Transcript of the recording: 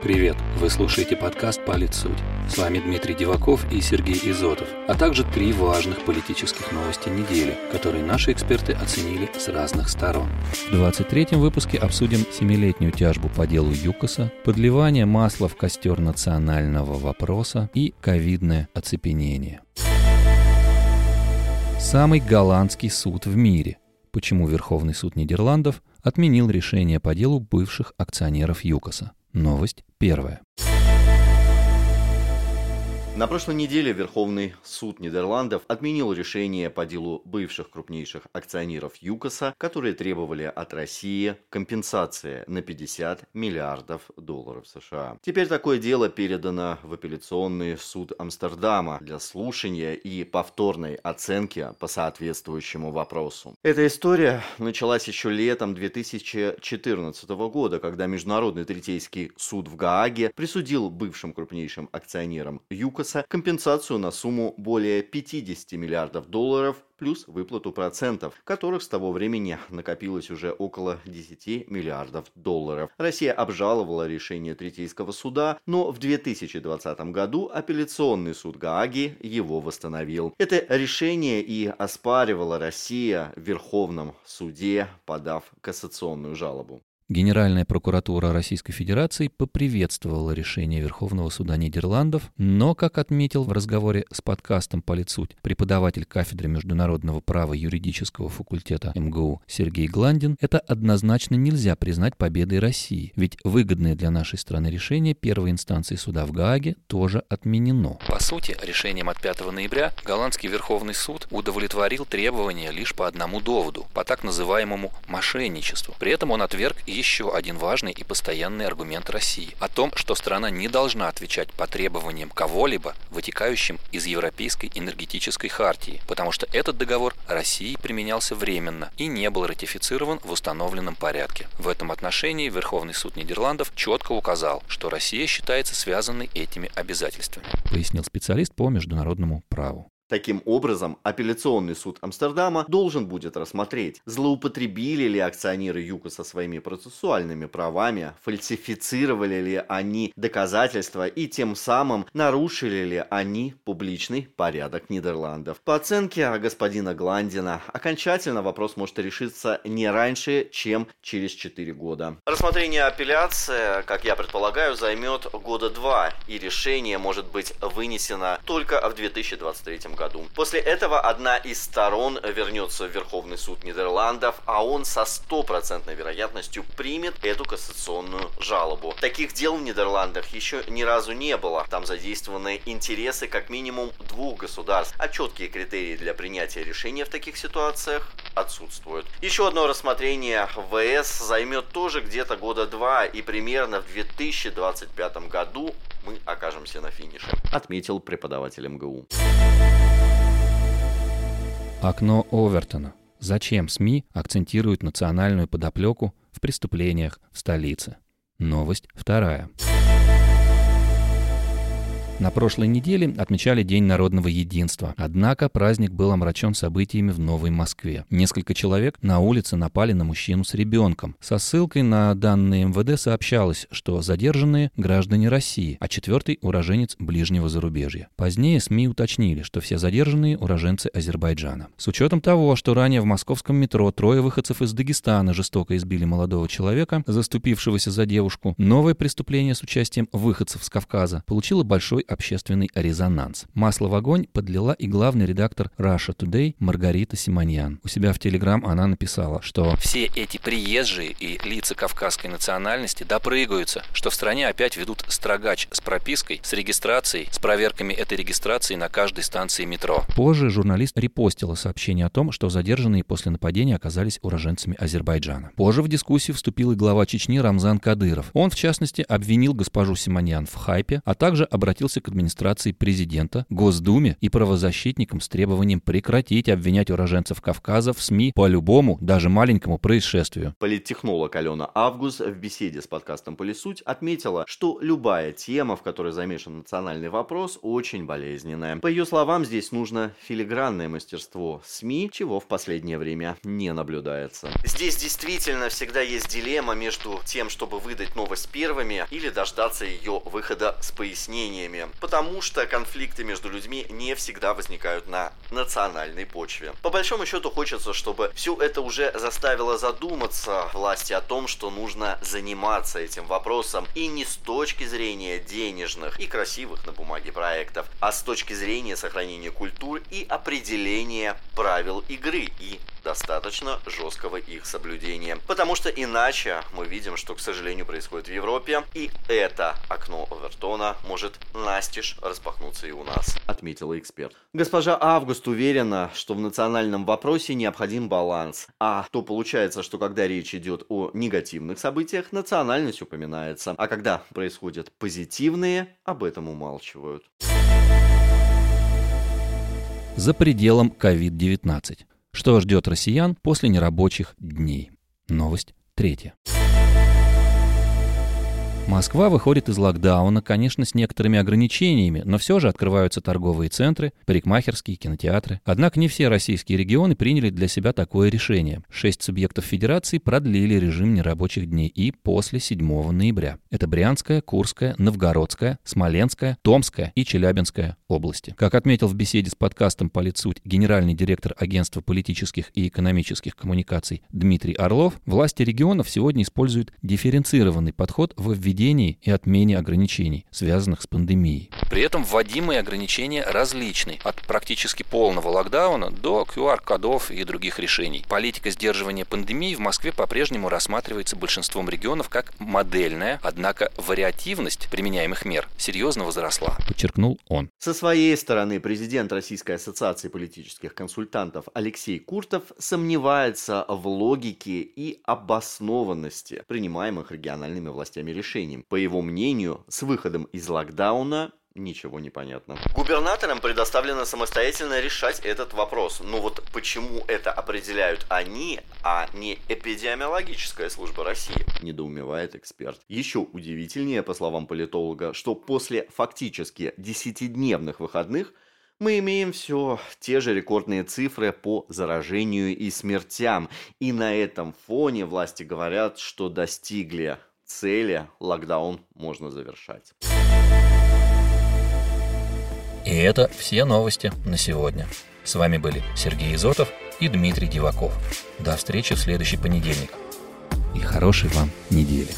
Привет! Вы слушаете подкаст «Политсуть». С вами Дмитрий Диваков и Сергей Изотов, а также три важных политических новости недели, которые наши эксперты оценили с разных сторон. В 23-м выпуске обсудим семилетнюю тяжбу по делу ЮКОСа, подливание масла в костер национального вопроса и ковидное оцепенение. Самый голландский суд в мире. Почему Верховный суд Нидерландов отменил решение по делу бывших акционеров ЮКОСа. Новость первая. На прошлой неделе Верховный суд Нидерландов отменил решение по делу бывших крупнейших акционеров ЮКОСа, которые требовали от России компенсации на 50 миллиардов долларов США. Теперь такое дело передано в апелляционный суд Амстердама для слушания и повторной оценки по соответствующему вопросу. Эта история началась еще летом 2014 года, когда Международный третейский суд в Гааге присудил бывшим крупнейшим акционерам ЮКОСа Конгресса компенсацию на сумму более 50 миллиардов долларов плюс выплату процентов, которых с того времени накопилось уже около 10 миллиардов долларов. Россия обжаловала решение Третейского суда, но в 2020 году апелляционный суд Гааги его восстановил. Это решение и оспаривала Россия в Верховном суде, подав кассационную жалобу. Генеральная прокуратура Российской Федерации поприветствовала решение Верховного суда Нидерландов, но, как отметил в разговоре с подкастом «Политсуть» преподаватель кафедры международного права юридического факультета МГУ Сергей Гландин, это однозначно нельзя признать победой России, ведь выгодное для нашей страны решение первой инстанции суда в Гааге тоже отменено. По сути, решением от 5 ноября голландский Верховный суд удовлетворил требования лишь по одному доводу, по так называемому мошенничеству. При этом он отверг и еще один важный и постоянный аргумент России о том, что страна не должна отвечать по требованиям кого-либо, вытекающим из Европейской энергетической хартии, потому что этот договор России применялся временно и не был ратифицирован в установленном порядке. В этом отношении Верховный суд Нидерландов четко указал, что Россия считается связанной этими обязательствами, пояснил специалист по международному праву. Таким образом, апелляционный суд Амстердама должен будет рассмотреть, злоупотребили ли акционеры ЮКО со своими процессуальными правами, фальсифицировали ли они доказательства и тем самым нарушили ли они публичный порядок Нидерландов. По оценке господина Гландина, окончательно вопрос может решиться не раньше, чем через 4 года. Рассмотрение апелляции, как я предполагаю, займет года два, и решение может быть вынесено только в 2023 году году. После этого одна из сторон вернется в Верховный суд Нидерландов, а он со стопроцентной вероятностью примет эту кассационную жалобу. Таких дел в Нидерландах еще ни разу не было. Там задействованы интересы как минимум двух государств, а четкие критерии для принятия решения в таких ситуациях отсутствуют. Еще одно рассмотрение ВС займет тоже где-то года два, и примерно в 2025 году мы окажемся на финише, отметил преподаватель МГУ. Окно Овертона. Зачем СМИ акцентируют национальную подоплеку в преступлениях в столице? Новость вторая. На прошлой неделе отмечали День народного единства. Однако праздник был омрачен событиями в Новой Москве. Несколько человек на улице напали на мужчину с ребенком. Со ссылкой на данные МВД сообщалось, что задержанные – граждане России, а четвертый – уроженец ближнего зарубежья. Позднее СМИ уточнили, что все задержанные – уроженцы Азербайджана. С учетом того, что ранее в московском метро трое выходцев из Дагестана жестоко избили молодого человека, заступившегося за девушку, новое преступление с участием выходцев с Кавказа получило большой общественный резонанс. Масло в огонь подлила и главный редактор Russia Today Маргарита Симоньян. У себя в Телеграм она написала, что «Все эти приезжие и лица кавказской национальности допрыгаются, что в стране опять ведут строгач с пропиской, с регистрацией, с проверками этой регистрации на каждой станции метро». Позже журналист репостила сообщение о том, что задержанные после нападения оказались уроженцами Азербайджана. Позже в дискуссию вступил и глава Чечни Рамзан Кадыров. Он, в частности, обвинил госпожу Симоньян в хайпе, а также обратился обратился к администрации президента, Госдуме и правозащитникам с требованием прекратить обвинять уроженцев Кавказа в СМИ по любому, даже маленькому происшествию. Политтехнолог Алена Август в беседе с подкастом «Полисуть» отметила, что любая тема, в которой замешан национальный вопрос, очень болезненная. По ее словам, здесь нужно филигранное мастерство СМИ, чего в последнее время не наблюдается. Здесь действительно всегда есть дилемма между тем, чтобы выдать новость первыми или дождаться ее выхода с пояснениями, потому что конфликты между людьми не всегда возникают на национальной почве. По большому счету хочется, чтобы все это уже заставило задуматься власти о том, что нужно заниматься этим вопросом и не с точки зрения денежных и красивых на бумаге проектов, а с точки зрения сохранения культур и определения правил игры и достаточно жесткого их соблюдения. Потому что иначе мы видим, что, к сожалению, происходит в Европе, и это окно Овертона может настежь распахнуться и у нас, отметила эксперт. Госпожа Август уверена, что в национальном вопросе необходим баланс. А то получается, что когда речь идет о негативных событиях, национальность упоминается, а когда происходят позитивные, об этом умалчивают. За пределом COVID-19. Что ждет россиян после нерабочих дней? Новость третья. Москва выходит из локдауна, конечно, с некоторыми ограничениями, но все же открываются торговые центры, парикмахерские, кинотеатры. Однако не все российские регионы приняли для себя такое решение. Шесть субъектов федерации продлили режим нерабочих дней и после 7 ноября. Это Брянская, Курская, Новгородская, Смоленская, Томская и Челябинская области. Как отметил в беседе с подкастом «Политсуть» генеральный директор Агентства политических и экономических коммуникаций Дмитрий Орлов, власти регионов сегодня используют дифференцированный подход в введении введении и отмене ограничений, связанных с пандемией. При этом вводимые ограничения различны, от практически полного локдауна до QR-кодов и других решений. Политика сдерживания пандемии в Москве по-прежнему рассматривается большинством регионов как модельная, однако вариативность применяемых мер серьезно возросла, подчеркнул он. Со своей стороны президент Российской ассоциации политических консультантов Алексей Куртов сомневается в логике и обоснованности принимаемых региональными властями решений решением. По его мнению, с выходом из локдауна ничего не понятно. Губернаторам предоставлено самостоятельно решать этот вопрос. Но вот почему это определяют они, а не эпидемиологическая служба России? Недоумевает эксперт. Еще удивительнее, по словам политолога, что после фактически десятидневных выходных мы имеем все те же рекордные цифры по заражению и смертям. И на этом фоне власти говорят, что достигли цели локдаун можно завершать. И это все новости на сегодня. С вами были Сергей Изотов и Дмитрий Диваков. До встречи в следующий понедельник. И хорошей вам недели.